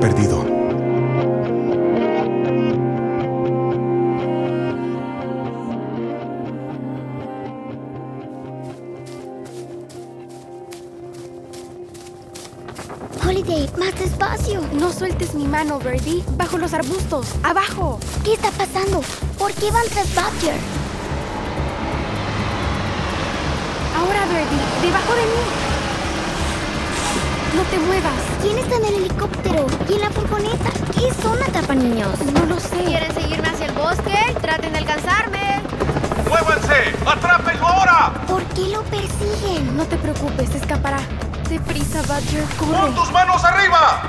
Perdido. Holiday, más despacio. No sueltes mi mano, Birdie. Bajo los arbustos. ¡Abajo! ¿Qué está pasando? ¿Por qué van tras Badger? Ahora, Birdie, debajo de mí. No te muevas. ¿Quién está en el helicóptero? ¿Y en la furgoneta? ¿Qué son atrapaniños? No lo sé. ¿Quieren seguirme hacia el bosque? Traten de alcanzarme. ¡Muévanse! ¡Atrápenlo ahora! ¿Por qué lo persiguen? No te preocupes, escapará. Deprisa, Badger, ¡Pon corre. tus manos arriba!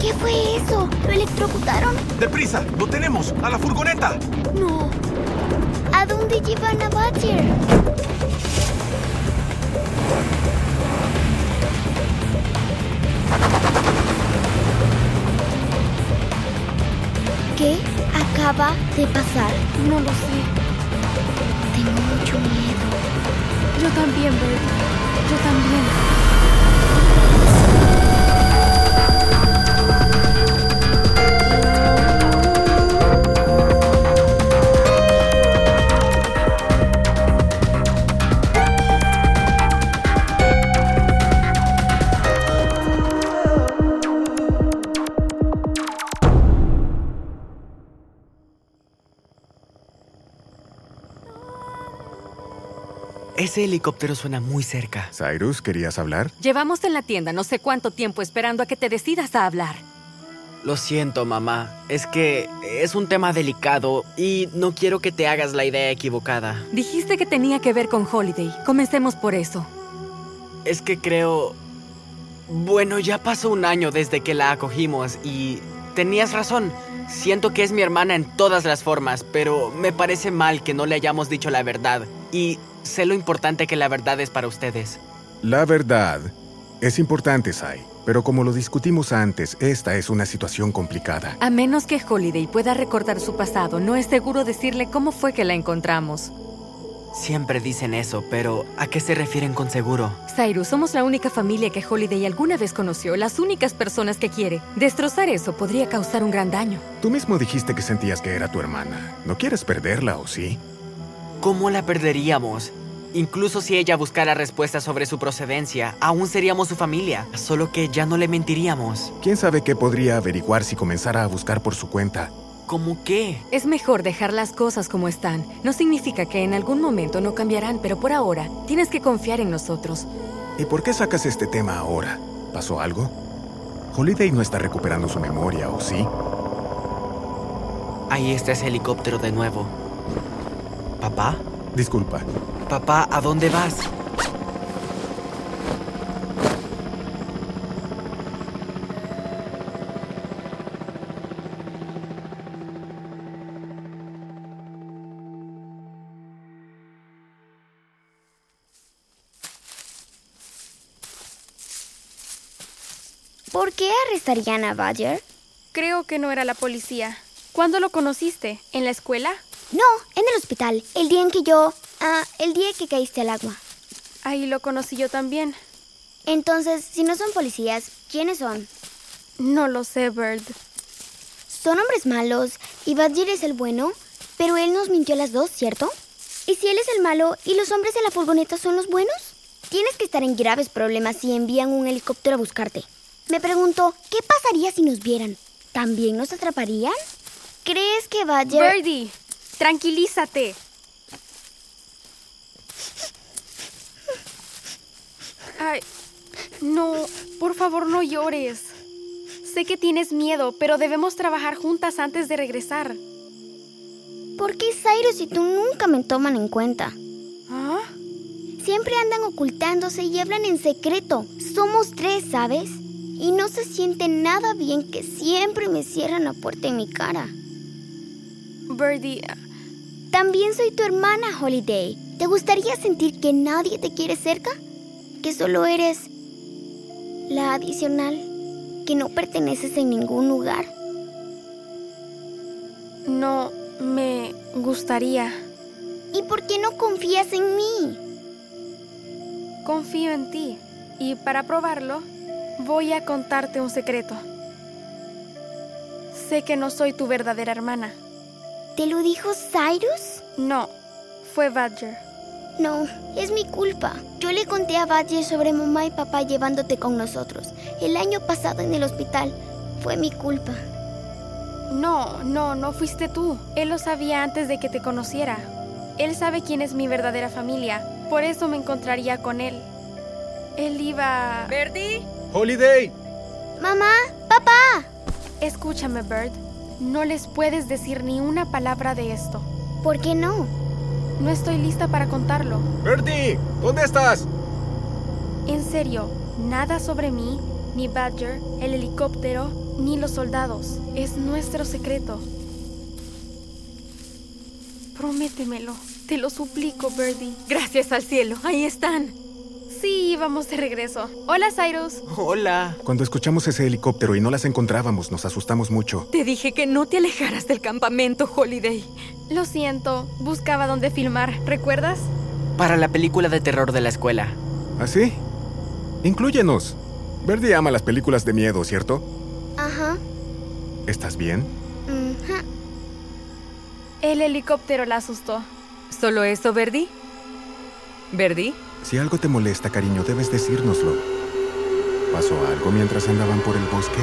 ¿Qué fue eso? ¿Lo electrocutaron? ¡Deprisa! ¡Lo tenemos! ¡A la furgoneta! No. ¿A dónde llevan a Badger? Acaba de pasar? No lo sé. Tengo mucho miedo. Yo también, Birdie. Yo también. Ese helicóptero suena muy cerca. Cyrus, ¿querías hablar? Llevamos en la tienda no sé cuánto tiempo esperando a que te decidas a hablar. Lo siento, mamá. Es que es un tema delicado y no quiero que te hagas la idea equivocada. Dijiste que tenía que ver con Holiday. Comencemos por eso. Es que creo... Bueno, ya pasó un año desde que la acogimos y tenías razón. Siento que es mi hermana en todas las formas, pero me parece mal que no le hayamos dicho la verdad. Y sé lo importante que la verdad es para ustedes. La verdad es importante, Sai, pero como lo discutimos antes, esta es una situación complicada. A menos que Holiday pueda recordar su pasado, no es seguro decirle cómo fue que la encontramos. Siempre dicen eso, pero ¿a qué se refieren con seguro? Cyrus, somos la única familia que Holiday alguna vez conoció, las únicas personas que quiere. Destrozar eso podría causar un gran daño. Tú mismo dijiste que sentías que era tu hermana. ¿No quieres perderla o sí? ¿Cómo la perderíamos? Incluso si ella buscara respuestas sobre su procedencia, aún seríamos su familia, solo que ya no le mentiríamos. ¿Quién sabe qué podría averiguar si comenzara a buscar por su cuenta? ¿Cómo qué? Es mejor dejar las cosas como están. No significa que en algún momento no cambiarán, pero por ahora tienes que confiar en nosotros. ¿Y por qué sacas este tema ahora? ¿Pasó algo? Holiday no está recuperando su memoria, ¿o sí? Ahí está ese helicóptero de nuevo. ¿Papá? Disculpa. Papá, ¿a dónde vas? ¿Por qué arrestarían a Badger? Creo que no era la policía. ¿Cuándo lo conociste? ¿En la escuela? No, en el hospital. El día en que yo... Ah, el día que caíste al agua. Ahí lo conocí yo también. Entonces, si no son policías, ¿quiénes son? No lo sé, Bird. Son hombres malos y Badger es el bueno, pero él nos mintió a las dos, ¿cierto? ¿Y si él es el malo y los hombres de la furgoneta son los buenos? Tienes que estar en graves problemas si envían un helicóptero a buscarte. Me pregunto, ¿qué pasaría si nos vieran? ¿También nos atraparían? ¿Crees que Badger... Birdie, tranquilízate. Ay, no, por favor no llores. Sé que tienes miedo, pero debemos trabajar juntas antes de regresar. ¿Por qué Cyrus y tú nunca me toman en cuenta? ¿Ah? Siempre andan ocultándose y hablan en secreto. Somos tres, ¿sabes? Y no se siente nada bien que siempre me cierran la puerta en mi cara. Birdie, También soy tu hermana, Holiday. ¿Te gustaría sentir que nadie te quiere cerca? Que solo eres la adicional, que no perteneces en ningún lugar. no me gustaría. ¿Y por qué no confías en mí? Confío en ti. Y para probarlo, voy a contarte un secreto. Sé que no soy tu verdadera hermana. ¿Te lo dijo Cyrus? No, fue Badger. No, es mi culpa. Yo le conté a Badger sobre mamá y papá llevándote con nosotros. El año pasado en el hospital. Fue mi culpa. No, no, no fuiste tú. Él lo sabía antes de que te conociera. Él sabe quién es mi verdadera familia. Por eso me encontraría con él. Él iba... ¿Verdi? Holiday. Mamá, papá. Escúchame, Bird. No les puedes decir ni una palabra de esto. ¿Por qué no? No estoy lista para contarlo. Bertie, ¿dónde estás? En serio, nada sobre mí, ni Badger, el helicóptero, ni los soldados. Es nuestro secreto. Prométemelo. Te lo suplico, Birdie. Gracias al cielo, ahí están. Sí, vamos de regreso. Hola, Cyrus. Hola. Cuando escuchamos ese helicóptero y no las encontrábamos, nos asustamos mucho. Te dije que no te alejaras del campamento, Holiday. Lo siento, buscaba dónde filmar, ¿recuerdas? Para la película de terror de la escuela. ¿Así? Inclúyenos. Verdi ama las películas de miedo, ¿cierto? Ajá. ¿Estás bien? Ujú. El helicóptero la asustó. ¿Solo eso, Verdi? ¿Verdi? Si algo te molesta, cariño, debes decírnoslo. ¿Pasó algo mientras andaban por el bosque?